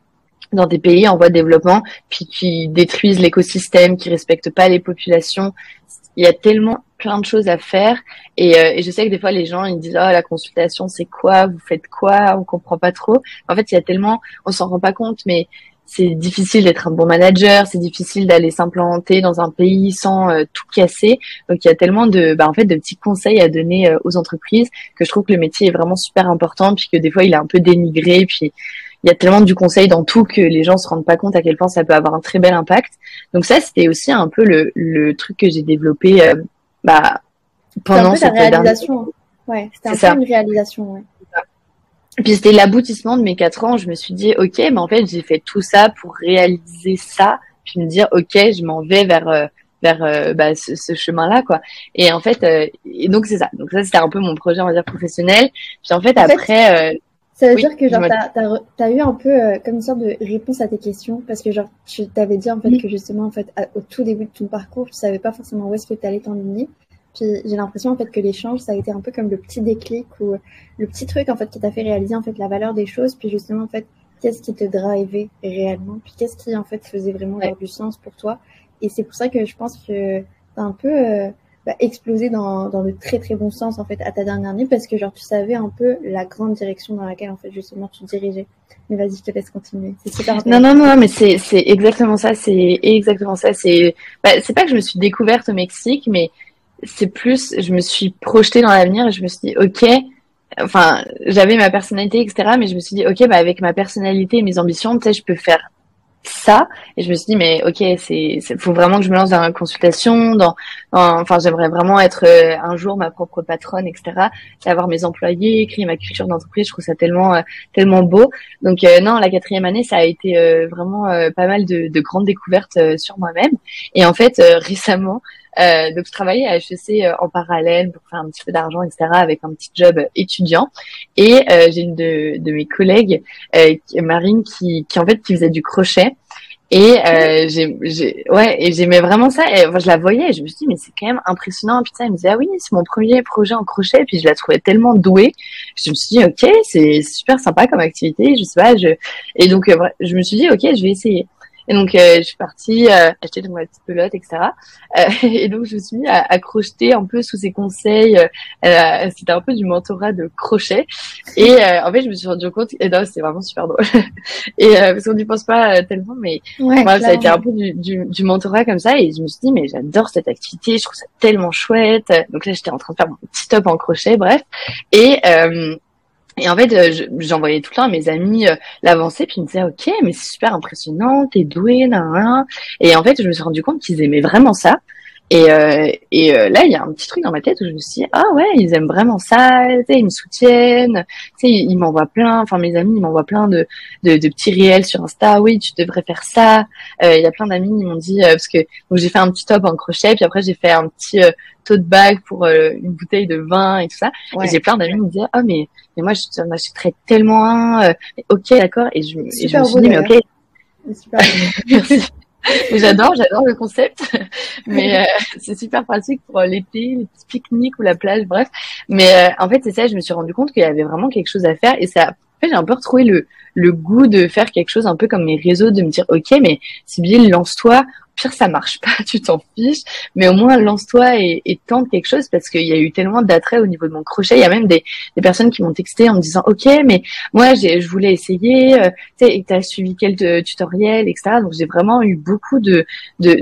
dans des pays en voie de développement, puis qui détruisent l'écosystème, qui respectent pas les populations. Il y a tellement plein de choses à faire. Et, euh, et je sais que des fois les gens ils disent oh la consultation c'est quoi? Vous faites quoi? On comprend pas trop. En fait il y a tellement on s'en rend pas compte mais c'est difficile d'être un bon manager c'est difficile d'aller s'implanter dans un pays sans euh, tout casser. Donc il y a tellement de bah, en fait de petits conseils à donner euh, aux entreprises que je trouve que le métier est vraiment super important puis que des fois il est un peu dénigré puis il y a tellement du conseil dans tout que les gens se rendent pas compte à quel point ça peut avoir un très bel impact. Donc ça, c'était aussi un peu le, le truc que j'ai développé euh, bah, pendant cette réalisation. Ouais, c'était un peu une réalisation. Ouais. Puis c'était l'aboutissement de mes quatre ans. Je me suis dit, ok, mais en fait, j'ai fait tout ça pour réaliser ça, puis me dire, ok, je m'en vais vers euh, vers euh, bah, ce, ce chemin-là, quoi. Et en fait, et donc c'est ça. Donc ça, c'était un peu mon projet, on va dire professionnel. Puis en fait, après, ça veut dire que genre t'as as, eu un peu euh, comme une sorte de réponse à tes questions parce que genre tu t'avais dit en fait que justement en fait au tout début de ton parcours tu savais pas forcément où est-ce que tu allais t'enligner puis j'ai l'impression en fait que l'échange ça a été un peu comme le petit déclic ou le petit truc en fait qui t'a fait réaliser en fait la valeur des choses. Puis justement en fait qu'est-ce qui te drivait réellement? Puis qu'est-ce qui en fait faisait vraiment du sens pour toi? Et c'est pour ça que je pense que t'as un peu euh, bah, exploser dans, dans le très très bon sens en fait à ta dernière année parce que genre tu savais un peu la grande direction dans laquelle en fait justement tu dirigeais. Mais vas-y, je te laisse continuer. C'est super Non non non, mais c'est c'est exactement ça, c'est exactement ça, c'est bah, c'est pas que je me suis découverte au Mexique mais c'est plus je me suis projetée dans l'avenir et je me suis dit OK, enfin, j'avais ma personnalité etc mais je me suis dit OK, bah avec ma personnalité et mes ambitions, tu sais, je peux faire ça. Et je me suis dit mais ok c'est faut vraiment que je me lance dans la consultation dans, enfin j'aimerais vraiment être euh, un jour ma propre patronne etc avoir mes employés créer ma culture d'entreprise. Je trouve ça tellement euh, tellement beau. Donc euh, non la quatrième année ça a été vraiment pas mal de, de grandes découvertes sur moi-même. Et en fait récemment euh, donc je travaillais à HEC euh, en parallèle pour faire un petit peu d'argent, etc. avec un petit job étudiant. Et euh, j'ai une de, de, mes collègues, euh, Marine, qui, qui en fait qui faisait du crochet. Et euh, j'ai, ouais, et j'aimais vraiment ça. Et enfin, je la voyais, et je me suis dit mais c'est quand même impressionnant. Puis ça, elle me disait ah oui, c'est mon premier projet en crochet. Puis je la trouvais tellement douée. Je me suis dit ok, c'est super sympa comme activité. Je sais pas, je et donc je me suis dit ok, je vais essayer. Et donc, euh, je suis partie euh, acheter de ma petite pelote, etc. Euh, et donc, je me suis mis à, à, crocheter un peu sous ses conseils. Euh, c'était un peu du mentorat de crochet. Et en fait, je me suis rendu compte, et non, c'est vraiment super drôle. et parce qu'on n'y pense pas tellement, mais moi, ça a été un peu du, du, du, mentorat comme ça. Et je me suis dit, mais j'adore cette activité, je trouve ça tellement chouette. Donc là, j'étais en train de faire mon petit top en crochet, bref. Et et en fait, euh, j'envoyais tout le temps à mes amis euh, puis ils me disaient ok, mais c'est super impressionnant, t'es doué, nan, Et en fait, je me suis rendu compte qu'ils aimaient vraiment ça. Et, euh, et euh, là, il y a un petit truc dans ma tête où je me suis dit, ah ouais, ils aiment vraiment ça, ils me soutiennent, tu sais, ils, m'envoient plein, enfin mes amis, ils m'envoient plein de, de, de, petits réels sur Insta, oui, tu devrais faire ça. Il y a plein d'amis, ils m'ont dit, parce que donc j'ai fait un petit top en crochet, puis après j'ai fait un petit tote bag pour une bouteille de vin et tout ça. Et j'ai plein d'amis qui me disaient, ah mais mais moi, je t'en achèterais tellement un. Euh, ok, d'accord. Et je, et je me suis dit, mais ok. Super. Merci. j'adore, j'adore le concept, mais euh, c'est super pratique pour l'été, les petits pique-niques ou la plage, bref. Mais euh, en fait, c'est ça, je me suis rendu compte qu'il y avait vraiment quelque chose à faire et ça. J'ai un peu retrouvé le, le goût de faire quelque chose un peu comme mes réseaux, de me dire, ok, mais Sybille, lance-toi, pire ça marche pas, tu t'en fiches, mais au moins lance-toi et, tente quelque chose parce qu'il y a eu tellement d'attrait au niveau de mon crochet. Il y a même des, personnes qui m'ont texté en me disant ok, mais moi je voulais essayer, euh, tu as suivi quel tutoriel, etc. Donc j'ai vraiment eu beaucoup de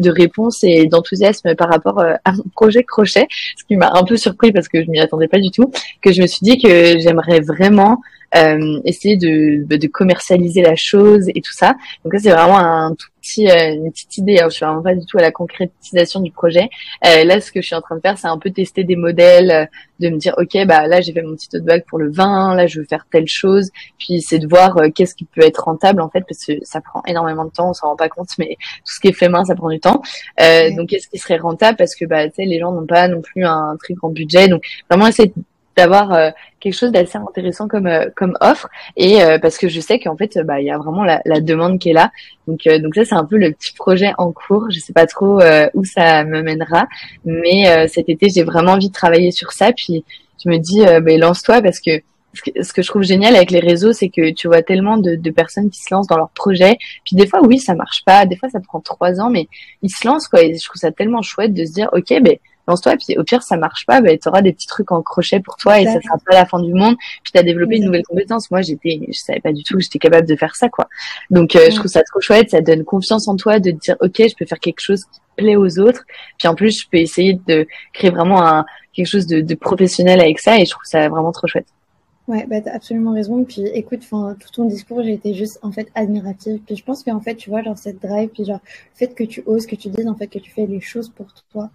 réponses et d'enthousiasme par rapport euh, à mon projet crochet, ce qui m'a un peu surpris parce que je m'y attendais pas du tout. Que je me suis dit que j'aimerais vraiment euh, essayer de, bah, de, commercialiser la chose et tout ça. Donc ça c'est vraiment un tout petit, euh, une petite idée. Hein. Je suis vraiment pas du tout à la concrétisation du projet. Euh, là, ce que je suis en train de faire, c'est un peu tester des modèles, euh, de me dire ok, bah là j'ai fait mon petit tote bag pour le vin, là je veux faire telle chose. Puis c'est de voir qu'est-ce qui peut être rentable en fait, parce que ça prend énormément de temps, on s'en rend pas compte, mais tout ce qui est fait main, ça prend du temps. Donc qu'est-ce qui serait rentable? Parce que bah tu sais les gens n'ont pas non plus un très grand budget. Donc vraiment essayer d'avoir euh, quelque chose d'assez intéressant comme euh, comme offre et euh, parce que je sais qu'en fait bah il y a vraiment la, la, demande qui est là donc donc ça c'est un peu le petit projet en cours je sais pas trop où ça me mènera mais cet été j'ai vraiment envie de travailler sur ça puis je me dis bah, lance-toi parce que ce que je trouve génial avec les réseaux, c'est que tu vois tellement de, de, personnes qui se lancent dans leur projet. Puis des fois, oui, ça marche pas. Des fois, ça prend trois ans, mais ils se lancent quoi. Et je trouve ça tellement chouette de se dire, ok, ben lance-toi. Et puis au pire, ça marche pas, bah, tu auras des petits trucs en crochet pour toi et ça sera pas la fin du monde. Puis tu as développé une nouvelle compétence. Moi, j'étais, je savais pas du tout que j'étais capable de faire ça, quoi. Donc euh, je trouve ça trop chouette. Ça donne confiance en toi de te dire, ok, je peux faire quelque chose qui plaît aux autres. Puis en plus, je peux essayer de créer vraiment un quelque chose de, de professionnel avec ça et je trouve ça vraiment trop chouette. Ouais, bah, t'as absolument raison. Puis écoute, enfin, tout ton discours, j'ai été juste, en fait, admirative. Puis je pense qu'en fait, tu vois, genre, cette drive, puis genre, le fait que tu oses, que tu dises, en fait, que tu fais les choses pour toi,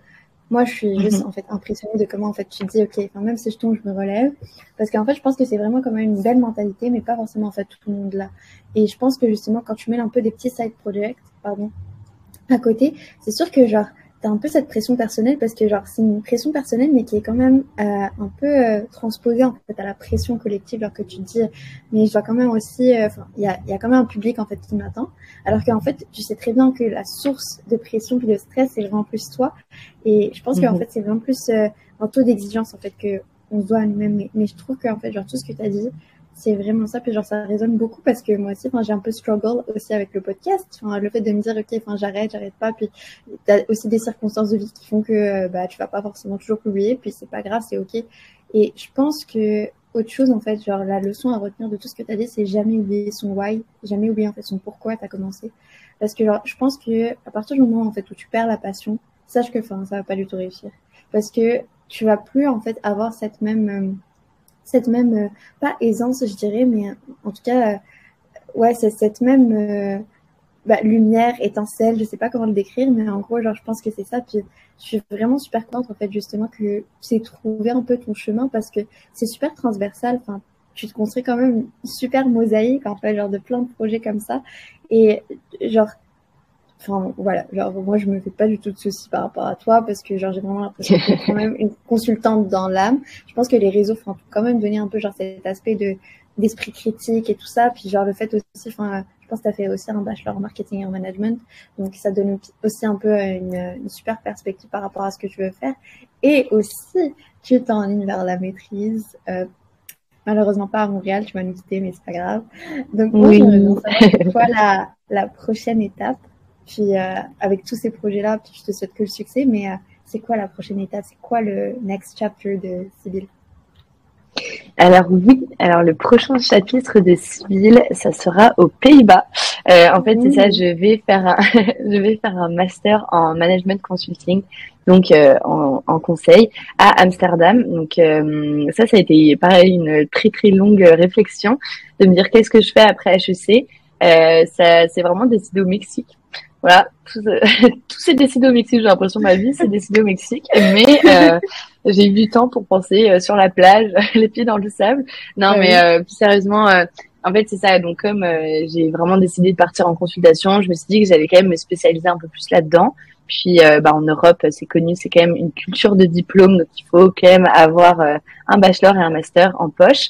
moi, je suis juste mhm. en fait impressionnée de comment en fait tu te dis ok, enfin même si je tombe, je me relève, parce qu'en fait, je pense que c'est vraiment comme une belle mentalité, mais pas forcément en fait tout le monde là. Et je pense que justement, quand tu mets un peu des petits side projects, pardon, à côté, c'est sûr que genre t'as un peu cette pression personnelle parce que genre c'est une pression personnelle mais qui est quand même euh, un peu euh, transposée en fait à la pression collective alors que tu te dis mais je dois quand même aussi euh, enfin il y a, y a quand même un public en fait qui m'attend. Alors qu'en fait tu sais très bien que la source de pression puis de stress c'est vraiment plus toi. Et je pense qu'en mhm. fait c'est vraiment plus un taux d'exigence en fait que on se doit à nous-mêmes. Mais, mais je trouve qu'en fait genre tout ce que tu as dit c'est vraiment ça. Puis genre ça résonne beaucoup parce que moi aussi j'ai un peu struggle aussi avec le podcast. Le fait de me dire ok j'arrête j'arrête pas. Puis t'as aussi des circonstances de vie qui font que euh, bah tu vas pas forcément toujours publier. Puis c'est pas grave c'est ok. Et je pense que autre chose en fait genre la leçon à retenir de tout ce que tu as dit c'est jamais oublier son why jamais oublier en fait son pourquoi tu as commencé. Parce que genre je pense que à partir du moment en fait où tu perds la passion sache que ça va pas du tout réussir. Parce que tu vas plus en fait avoir cette même euh, cette même, euh, pas aisance, je dirais, mais en tout cas, euh, ouais, c'est cette même euh, bah, lumière, étincelle, je sais pas comment le décrire, mais en gros, genre, je pense que c'est ça. Puis, je suis vraiment super contente, en fait, justement, que tu aies trouvé un peu ton chemin parce que c'est super transversal. Enfin, tu te construis quand même une super mosaïque, en fait, genre de plein de projets comme ça. Et, genre, Enfin, voilà, genre, moi, je me fais pas du tout de soucis par rapport à toi parce que, genre, j'ai vraiment l'impression que tu quand même une consultante dans l'âme. Je pense que les réseaux font quand même donner un peu, genre, cet aspect de, d'esprit critique et tout ça. Puis, genre, le fait aussi, enfin, je pense que tu as fait aussi un bachelor en marketing et en management. Donc, ça donne aussi un peu une, une super perspective par rapport à ce que tu veux faire. Et aussi, tu t'enlignes vers la maîtrise. Euh, malheureusement pas à Montréal, tu vas nous quitter, mais c'est pas grave. Donc, moi, oui. je quoi la, la prochaine étape puis euh, avec tous ces projets-là, je te souhaite que le succès, mais euh, c'est quoi la prochaine étape? C'est quoi le next chapter de Sibyl alors oui, alors le prochain chapitre de Sibyl, ça sera aux Pays-Bas. Euh, en fait, c'est ça, je vais faire un, je vais faire un master en management consulting, donc en, en, conseil à Amsterdam. Donc ça, ça a été pareil une très très longue réflexion de me dire qu'est-ce que je fais après HEC. ça, c'est vraiment décidé au Mexique voilà, tout, s'est décidé au Mexique. J'ai l'impression ma vie s'est décidée au Mexique, mais euh, j'ai eu du temps pour penser euh, sur la plage, les pieds dans le sable. Non, mais euh, plus sérieusement, euh, en fait c'est ça. Donc comme j'ai vraiment décidé de partir en consultation, je me suis dit que j'allais quand même me spécialiser un peu plus là-dedans. Puis bah, en Europe, c'est connu, c'est quand même une culture de diplôme, donc il faut quand même avoir un bachelor et un master en poche.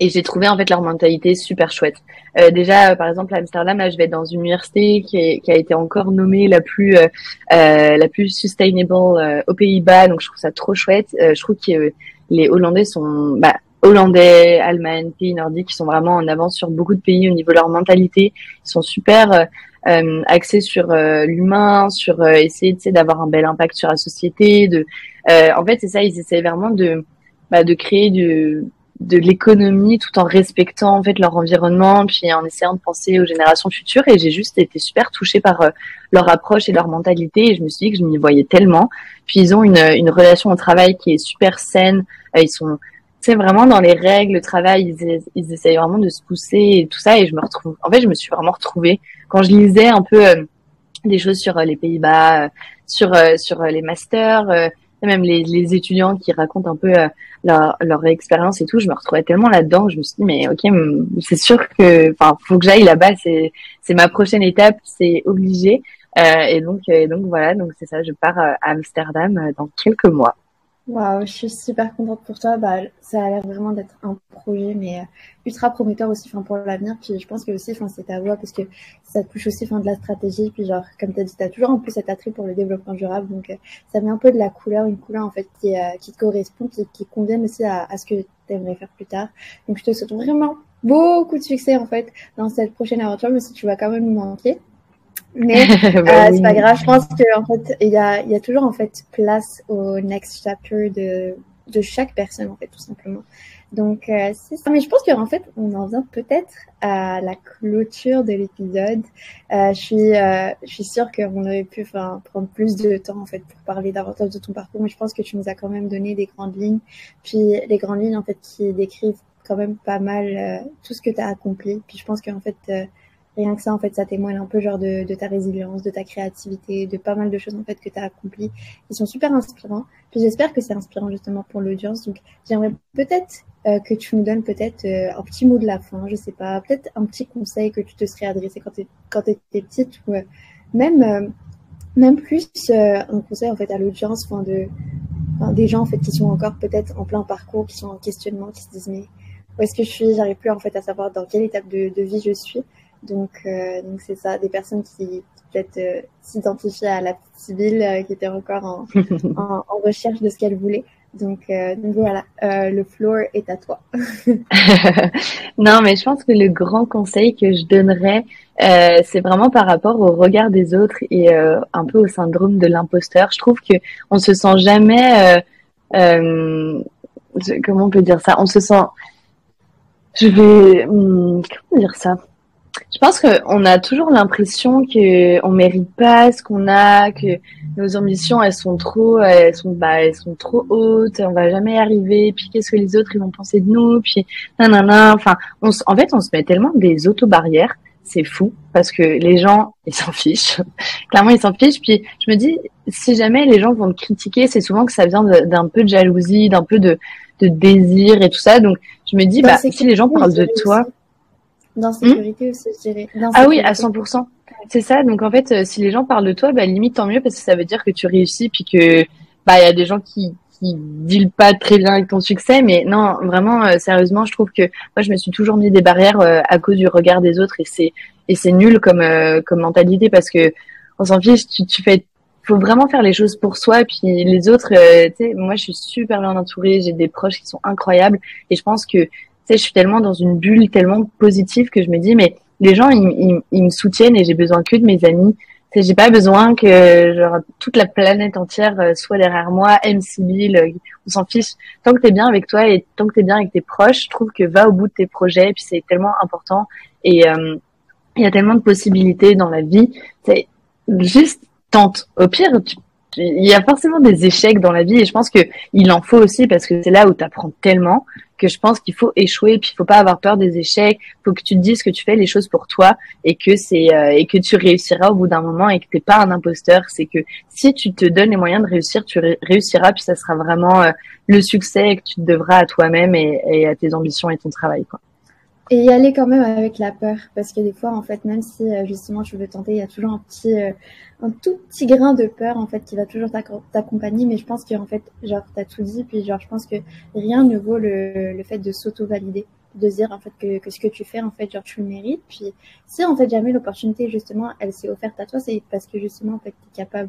Et j'ai trouvé en fait leur mentalité super chouette. Euh, déjà, euh, par exemple, à Amsterdam, là, je vais dans une université qui, qui a été encore nommée la plus euh, euh la plus sustainable euh, aux Pays-Bas, donc je trouve ça trop chouette. je trouve que les Hollandais sont bah, Hollandais, Allemagne, pays nordiques, qui sont vraiment en avance sur beaucoup de pays au niveau de leur mentalité. Ils sont super euh, axé sur euh, l'humain, sur euh, essayer d'avoir un bel impact sur la société. De, en fait, c'est ça, ils essaient vraiment de, bah, de créer de, de l'économie tout en respectant en fait leur environnement, puis en essayant de penser aux générations futures. Et j'ai juste été super touchée par leur approche et leur mentalité. Et je me suis dit que je m'y voyais tellement. Puis ils ont une, une relation au travail qui est super saine. ils sont c'est vraiment dans les règles, le travail, ils, ils essayent vraiment de se pousser et tout ça. Et je me retrouve, en fait, je me suis vraiment retrouvée quand je lisais un peu euh, des choses sur euh, les Pays-Bas, euh, sur sur les masters, même les, les, étudiants qui racontent un peu leur, leur expérience et tout. Je me retrouvais tellement là-dedans. Je me suis dit, mais ok, c'est sûr que, enfin, faut que j'aille là-bas. C'est c'est ma prochaine étape. C'est obligé. et donc et donc voilà. Donc c'est ça. Je pars à Amsterdam dans quelques mois. Waouh, je suis super contente pour toi. Bah, ça a l'air vraiment d'être un projet, mais euh, ultra prometteur aussi, enfin pour l'avenir. Puis je pense que aussi, enfin c'est ta voix parce que ça touche aussi, enfin de la stratégie. Puis genre, comme tu as dit, tu as toujours en plus cet attrait pour le développement durable, donc euh, ça met un peu de la couleur, une couleur en fait qui, euh, qui te correspond, qui, qui convienne aussi à, à ce que tu aimerais faire plus tard. Donc je te souhaite vraiment beaucoup de succès en fait dans cette prochaine aventure, mais si tu vas quand même nous manquer. Mais bah euh, c'est pas grave. Je pense qu'en fait, il y a, il y a toujours en fait place au next chapter de, de chaque personne en fait, tout simplement. Donc euh, c'est ça. Mais je pense qu'en fait, on en vient peut-être à la clôture de l'épisode. Euh, je suis, euh, je suis sûre qu'on aurait pu prendre plus de temps en fait pour parler davantage de ton parcours, mais je pense que tu nous as quand même donné des grandes lignes. Puis les grandes lignes en fait qui décrivent quand même pas mal euh, tout ce que tu as accompli. Puis je pense qu'en fait rien que ça, en fait, ça témoigne un peu genre de, ta résilience, de ta créativité, de pas mal de choses en fait que tu as accomplies qui sont super inspirants. Puis j'espère que c'est inspirant justement pour l'audience. Donc j'aimerais peut-être euh, que tu nous donnes peut-être euh, un petit mot de la fin, je sais pas, peut-être un petit conseil que tu te serais adressé quand tu étais petite ou euh, même même plus un conseil en fait à l'audience, enfin de des gens en fait qui sont encore peut-être en plein parcours, qui sont en questionnement, qui se disent mais où est-ce que je suis? J'arrive plus en fait à savoir dans quelle étape de vie je suis. Donc, euh, donc c'est ça, des personnes qui, peut-être euh, s'identifiaient à la petite Sibylle euh, qui était encore en, en, en, recherche de ce qu'elle voulait. Donc, euh, donc voilà, le floor est à toi. non, mais je pense que le grand conseil que je donnerais, c'est vraiment par rapport au regard des autres et un peu au syndrome de l'imposteur. Je trouve que on se sent jamais, comment on peut dire ça? On se sent, je vais, hmm, comment dire ça? Je pense qu'on a toujours l'impression que on mérite pas ce qu'on a, que nos ambitions elles sont trop, elles sont bah elles sont trop hautes, on va jamais y arriver. Puis qu'est-ce que les autres ils vont penser de nous Puis nanana. Enfin, on, en fait, on se met tellement des auto-barrières, c'est fou parce que les gens ils s'en fichent. Clairement ils s'en fichent. Puis je me dis si jamais les gens vont te critiquer, c'est souvent que ça vient d'un peu de jalousie, d'un peu de, de désir et tout ça. Donc je me dis bah, bah si les gens parlent de toi. D'insécurité hmm aussi, je dirais. Ah oui, à 100%. C'est ça. Donc en fait, euh, si les gens parlent de toi, bah limite tant mieux parce que ça veut dire que tu réussis puis que bah il y a des gens qui qui dealent pas très bien avec ton succès. Mais non, vraiment euh, sérieusement, je trouve que moi je me suis toujours mis des barrières euh, à cause du regard des autres et c'est et c'est nul comme comme mentalité parce que on s'en fiche. Tu tu fais faut vraiment faire les choses pour soi et puis les autres tu sais moi je suis super bien entourée j'ai des proches qui sont incroyables et je pense que je suis tellement dans une bulle tellement positive que je me dis, mais les gens, ils, ils, me soutiennent et j'ai besoin que de mes amis. J'ai pas besoin que genre toute la planète entière euh, soit derrière moi, aime Sibyl, euh, on s'en fiche. Tant que t'es bien avec toi et tant que t'es bien avec tes proches, je trouve que va au bout de tes projets. Et puis c'est tellement important et euh, il y a tellement de possibilités dans la vie. C'est juste tente. Au pire, il y a forcément des échecs dans la vie et je pense que il en faut aussi parce que c'est là où tu apprends tellement que je pense qu'il faut échouer, puis il faut pas avoir peur des échecs. Faut que tu te dises que tu fais les choses pour toi et que c'est euh, et que tu réussiras au bout d'un moment et que t'es pas un imposteur. C'est que si tu te donnes les moyens de réussir, tu réussiras, puis ça sera vraiment euh, le succès que tu te devras à toi-même et, et, à tes ambitions et ton travail. Quoi. Et y aller quand même avec la peur, parce que des fois, en fait, même si euh, justement tu veux tenter, il y a toujours un petit, euh, un tout petit grain de peur en fait qui va toujours t'accompagner. Mais je pense qu'en fait, genre t'as tout dit, puis genre je pense que rien ne vaut le, le fait de s'auto-valider, de dire en fait que, que, ce que tu fais en fait, genre tu le mérites. Puis si en fait jamais l'opportunité justement, elle s'est offerte à toi, c'est parce que justement en fait t'es capable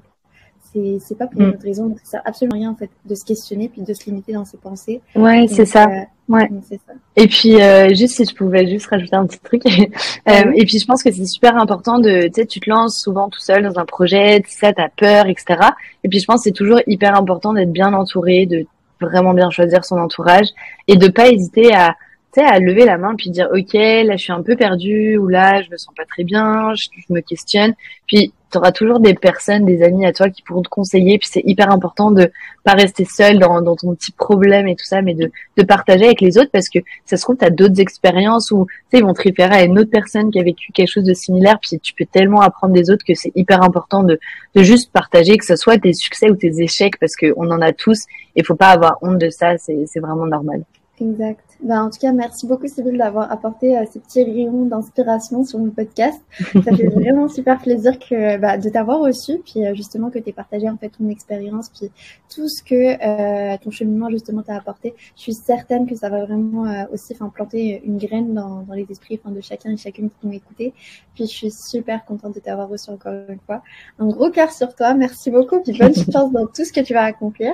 c'est c'est pas pour une autre raison. Ça sert absolument rien en fait de se questionner puis de se limiter dans ses pensées. Ouais, c'est ça. Ouais. Ça. Et puis euh, juste si je pouvais juste rajouter un petit truc. euh, et puis je pense que c'est super important de, tu sais, tu te lances souvent tout seul dans un projet, tu sais, t'as peur, etc. Et puis je pense que c'est toujours hyper important d'être bien entouré, de vraiment bien choisir son entourage et de pas hésiter à tu sais, à lever la main puis dire ok là je suis un peu perdue ou là je me sens pas très bien, je, me questionne. Puis tu auras toujours des personnes, des amis à toi qui pourront te conseiller. Puis c'est hyper important de pas rester seul dans, ton petit problème et tout ça, mais de, partager avec les autres parce que ça se trouve tu as d'autres expériences où ils vont te référer à une autre personne qui a vécu quelque chose de similaire. Puis tu peux tellement apprendre des autres que c'est hyper important de, de juste partager que ce soit tes succès ou tes échecs parce qu'on en a tous et faut pas avoir honte de ça. C'est vraiment normal. Exact. Ben, en tout cas, merci beaucoup, Sybille, d'avoir apporté euh, ces petits rayons d'inspiration sur mon podcast. Ça fait vraiment super plaisir que, bah, de t'avoir reçu, puis euh, justement que tu aies partagé en fait ton expérience, puis tout ce que euh, ton cheminement justement t'a apporté. Je suis certaine que ça va vraiment euh, aussi enfin, planter une graine dans, dans les esprits enfin, de chacun et chacune qui m'ont écouté. Puis je suis super contente de t'avoir reçu encore une fois. Un gros cœur sur toi. Merci beaucoup, puis bonne chance dans tout ce que tu vas accomplir.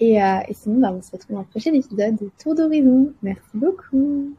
Et, euh, et sinon, bah, on se retrouve dans le prochain épisode de Tour d'horizon. Merci beaucoup.